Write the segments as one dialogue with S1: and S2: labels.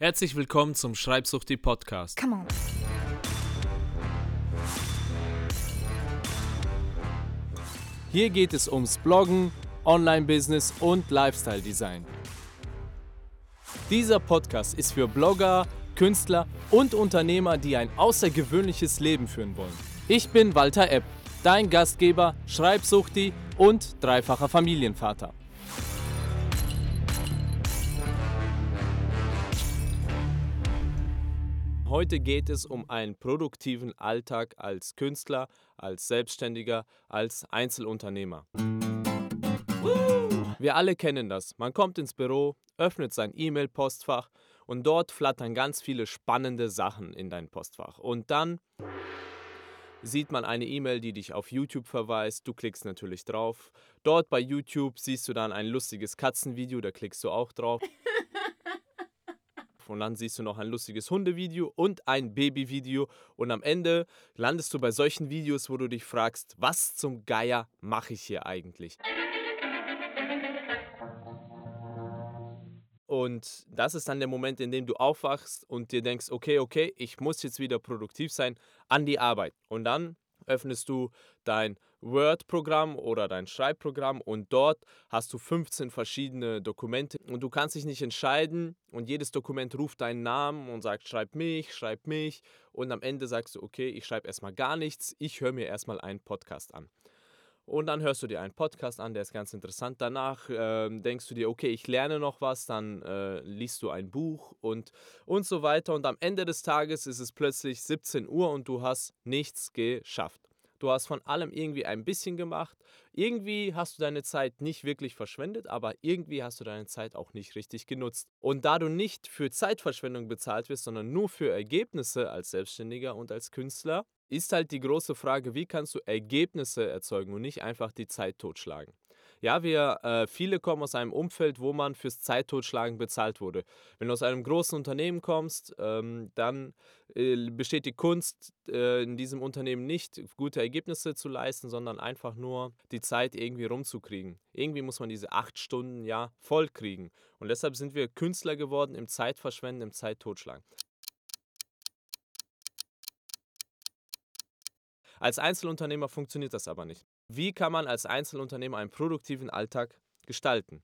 S1: Herzlich willkommen zum Schreibsuchti Podcast.
S2: Come on.
S1: Hier geht es ums Bloggen, Online-Business und Lifestyle-Design. Dieser Podcast ist für Blogger, Künstler und Unternehmer, die ein außergewöhnliches Leben führen wollen. Ich bin Walter Epp, dein Gastgeber, Schreibsuchti und dreifacher Familienvater. Heute geht es um einen produktiven Alltag als Künstler, als Selbstständiger, als Einzelunternehmer. Wir alle kennen das. Man kommt ins Büro, öffnet sein E-Mail-Postfach und dort flattern ganz viele spannende Sachen in dein Postfach. Und dann sieht man eine E-Mail, die dich auf YouTube verweist. Du klickst natürlich drauf. Dort bei YouTube siehst du dann ein lustiges Katzenvideo, da klickst du auch drauf. Und dann siehst du noch ein lustiges Hundevideo und ein Babyvideo. Und am Ende landest du bei solchen Videos, wo du dich fragst, was zum Geier mache ich hier eigentlich? Und das ist dann der Moment, in dem du aufwachst und dir denkst, okay, okay, ich muss jetzt wieder produktiv sein an die Arbeit. Und dann öffnest du dein Word-Programm oder dein Schreibprogramm und dort hast du 15 verschiedene Dokumente und du kannst dich nicht entscheiden und jedes Dokument ruft deinen Namen und sagt, schreib mich, schreib mich und am Ende sagst du, okay, ich schreibe erstmal gar nichts, ich höre mir erstmal einen Podcast an. Und dann hörst du dir einen Podcast an, der ist ganz interessant. Danach äh, denkst du dir, okay, ich lerne noch was, dann äh, liest du ein Buch und, und so weiter. Und am Ende des Tages ist es plötzlich 17 Uhr und du hast nichts geschafft. Du hast von allem irgendwie ein bisschen gemacht. Irgendwie hast du deine Zeit nicht wirklich verschwendet, aber irgendwie hast du deine Zeit auch nicht richtig genutzt. Und da du nicht für Zeitverschwendung bezahlt wirst, sondern nur für Ergebnisse als Selbstständiger und als Künstler, ist halt die große Frage, wie kannst du Ergebnisse erzeugen und nicht einfach die Zeit totschlagen. Ja, wir äh, viele kommen aus einem Umfeld, wo man fürs Zeittotschlagen bezahlt wurde. Wenn du aus einem großen Unternehmen kommst, ähm, dann äh, besteht die Kunst äh, in diesem Unternehmen nicht, gute Ergebnisse zu leisten, sondern einfach nur die Zeit irgendwie rumzukriegen. Irgendwie muss man diese acht Stunden ja voll kriegen. Und deshalb sind wir Künstler geworden im Zeitverschwenden, im Zeittotschlagen. Als Einzelunternehmer funktioniert das aber nicht. Wie kann man als Einzelunternehmer einen produktiven Alltag gestalten?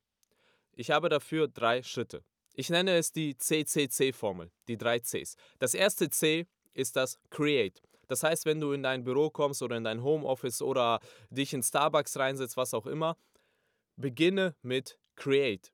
S1: Ich habe dafür drei Schritte. Ich nenne es die CCC-Formel, die drei Cs. Das erste C ist das Create. Das heißt, wenn du in dein Büro kommst oder in dein Homeoffice oder dich in Starbucks reinsetzt, was auch immer, beginne mit Create.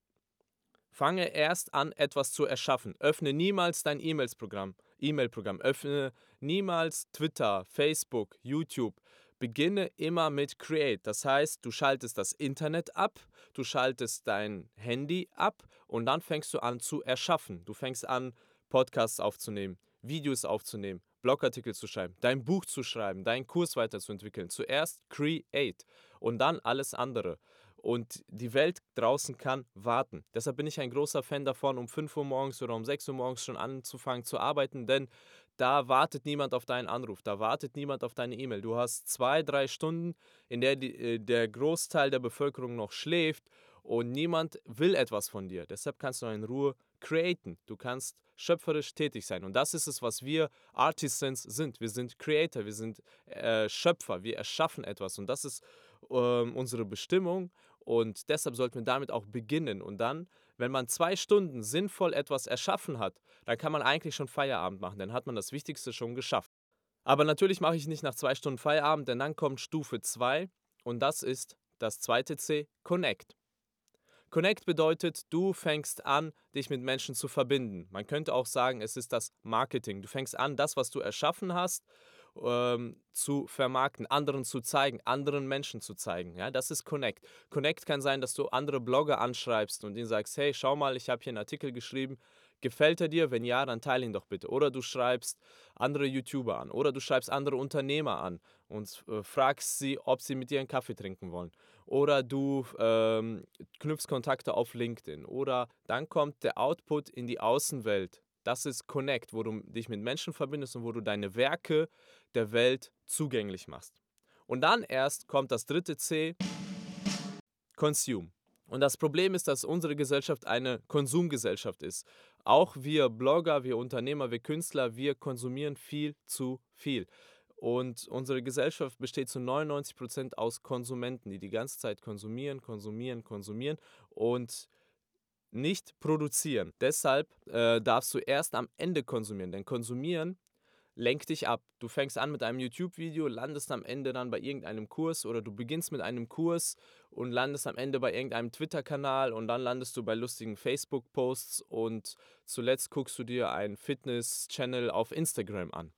S1: Fange erst an, etwas zu erschaffen. Öffne niemals dein E-Mails-Programm. E-Mail-Programm. Öffne niemals Twitter, Facebook, YouTube. Beginne immer mit Create. Das heißt, du schaltest das Internet ab, du schaltest dein Handy ab und dann fängst du an zu erschaffen. Du fängst an, Podcasts aufzunehmen, Videos aufzunehmen, Blogartikel zu schreiben, dein Buch zu schreiben, deinen Kurs weiterzuentwickeln. Zuerst Create und dann alles andere und die Welt draußen kann warten. Deshalb bin ich ein großer Fan davon, um 5 Uhr morgens oder um 6 Uhr morgens schon anzufangen zu arbeiten, denn da wartet niemand auf deinen Anruf, da wartet niemand auf deine E-Mail. Du hast zwei, drei Stunden, in der die, äh, der Großteil der Bevölkerung noch schläft und niemand will etwas von dir. Deshalb kannst du in Ruhe createn. Du kannst schöpferisch tätig sein. Und das ist es, was wir Artisans sind. Wir sind Creator, wir sind äh, Schöpfer, wir erschaffen etwas. Und das ist ähm, unsere Bestimmung. Und deshalb sollten wir damit auch beginnen. Und dann, wenn man zwei Stunden sinnvoll etwas erschaffen hat, dann kann man eigentlich schon Feierabend machen. Dann hat man das Wichtigste schon geschafft. Aber natürlich mache ich nicht nach zwei Stunden Feierabend, denn dann kommt Stufe 2 und das ist das zweite C, Connect. Connect bedeutet, du fängst an, dich mit Menschen zu verbinden. Man könnte auch sagen, es ist das Marketing. Du fängst an, das, was du erschaffen hast, ähm, zu vermarkten, anderen zu zeigen, anderen Menschen zu zeigen. Ja, das ist Connect. Connect kann sein, dass du andere Blogger anschreibst und ihnen sagst, hey, schau mal, ich habe hier einen Artikel geschrieben, gefällt er dir? Wenn ja, dann teile ihn doch bitte. Oder du schreibst andere YouTuber an oder du schreibst andere Unternehmer an und äh, fragst sie, ob sie mit dir einen Kaffee trinken wollen. Oder du ähm, knüpfst Kontakte auf LinkedIn. Oder dann kommt der Output in die Außenwelt. Das ist Connect, wo du dich mit Menschen verbindest und wo du deine Werke der Welt zugänglich machst. Und dann erst kommt das dritte C, Consume. Und das Problem ist, dass unsere Gesellschaft eine Konsumgesellschaft ist. Auch wir Blogger, wir Unternehmer, wir Künstler, wir konsumieren viel zu viel. Und unsere Gesellschaft besteht zu 99 Prozent aus Konsumenten, die die ganze Zeit konsumieren, konsumieren, konsumieren und nicht produzieren. Deshalb äh, darfst du erst am Ende konsumieren, denn konsumieren lenkt dich ab. Du fängst an mit einem YouTube-Video, landest am Ende dann bei irgendeinem Kurs oder du beginnst mit einem Kurs und landest am Ende bei irgendeinem Twitter-Kanal und dann landest du bei lustigen Facebook-Posts und zuletzt guckst du dir einen Fitness-Channel auf Instagram an.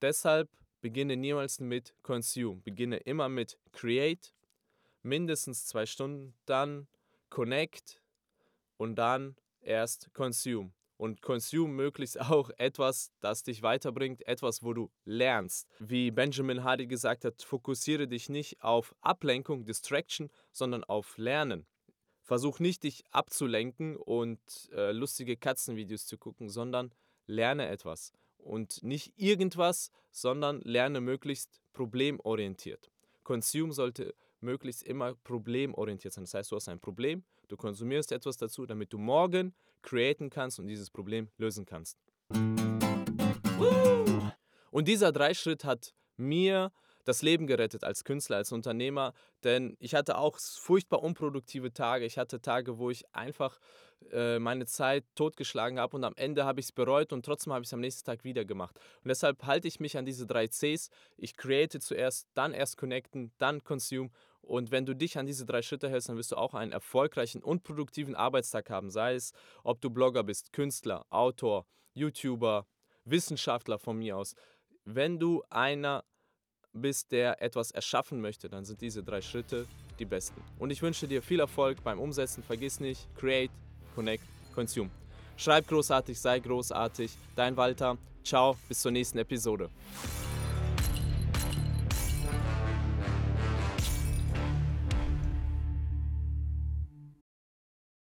S1: Deshalb beginne niemals mit Consume. Beginne immer mit Create, mindestens zwei Stunden, dann Connect und dann erst Consume und consume möglichst auch etwas, das dich weiterbringt, etwas, wo du lernst. Wie Benjamin Hardy gesagt hat, fokussiere dich nicht auf Ablenkung, Distraction, sondern auf Lernen. Versuch nicht, dich abzulenken und äh, lustige Katzenvideos zu gucken, sondern lerne etwas. Und nicht irgendwas, sondern lerne möglichst problemorientiert. Consume sollte möglichst immer problemorientiert sein. Das heißt, du hast ein Problem, du konsumierst etwas dazu, damit du morgen createn kannst und dieses Problem lösen kannst. Und dieser Dreischritt hat mir das Leben gerettet als Künstler, als Unternehmer, denn ich hatte auch furchtbar unproduktive Tage. Ich hatte Tage, wo ich einfach äh, meine Zeit totgeschlagen habe und am Ende habe ich es bereut und trotzdem habe ich es am nächsten Tag wieder gemacht. Und deshalb halte ich mich an diese drei Cs. Ich create zuerst, dann erst connecten, dann consume und wenn du dich an diese drei Schritte hältst, dann wirst du auch einen erfolgreichen und produktiven Arbeitstag haben. Sei es, ob du Blogger bist, Künstler, Autor, YouTuber, Wissenschaftler von mir aus. Wenn du einer bist, der etwas erschaffen möchte, dann sind diese drei Schritte die besten. Und ich wünsche dir viel Erfolg beim Umsetzen. Vergiss nicht, create, connect, consume. Schreib großartig, sei großartig. Dein Walter. Ciao, bis zur nächsten Episode.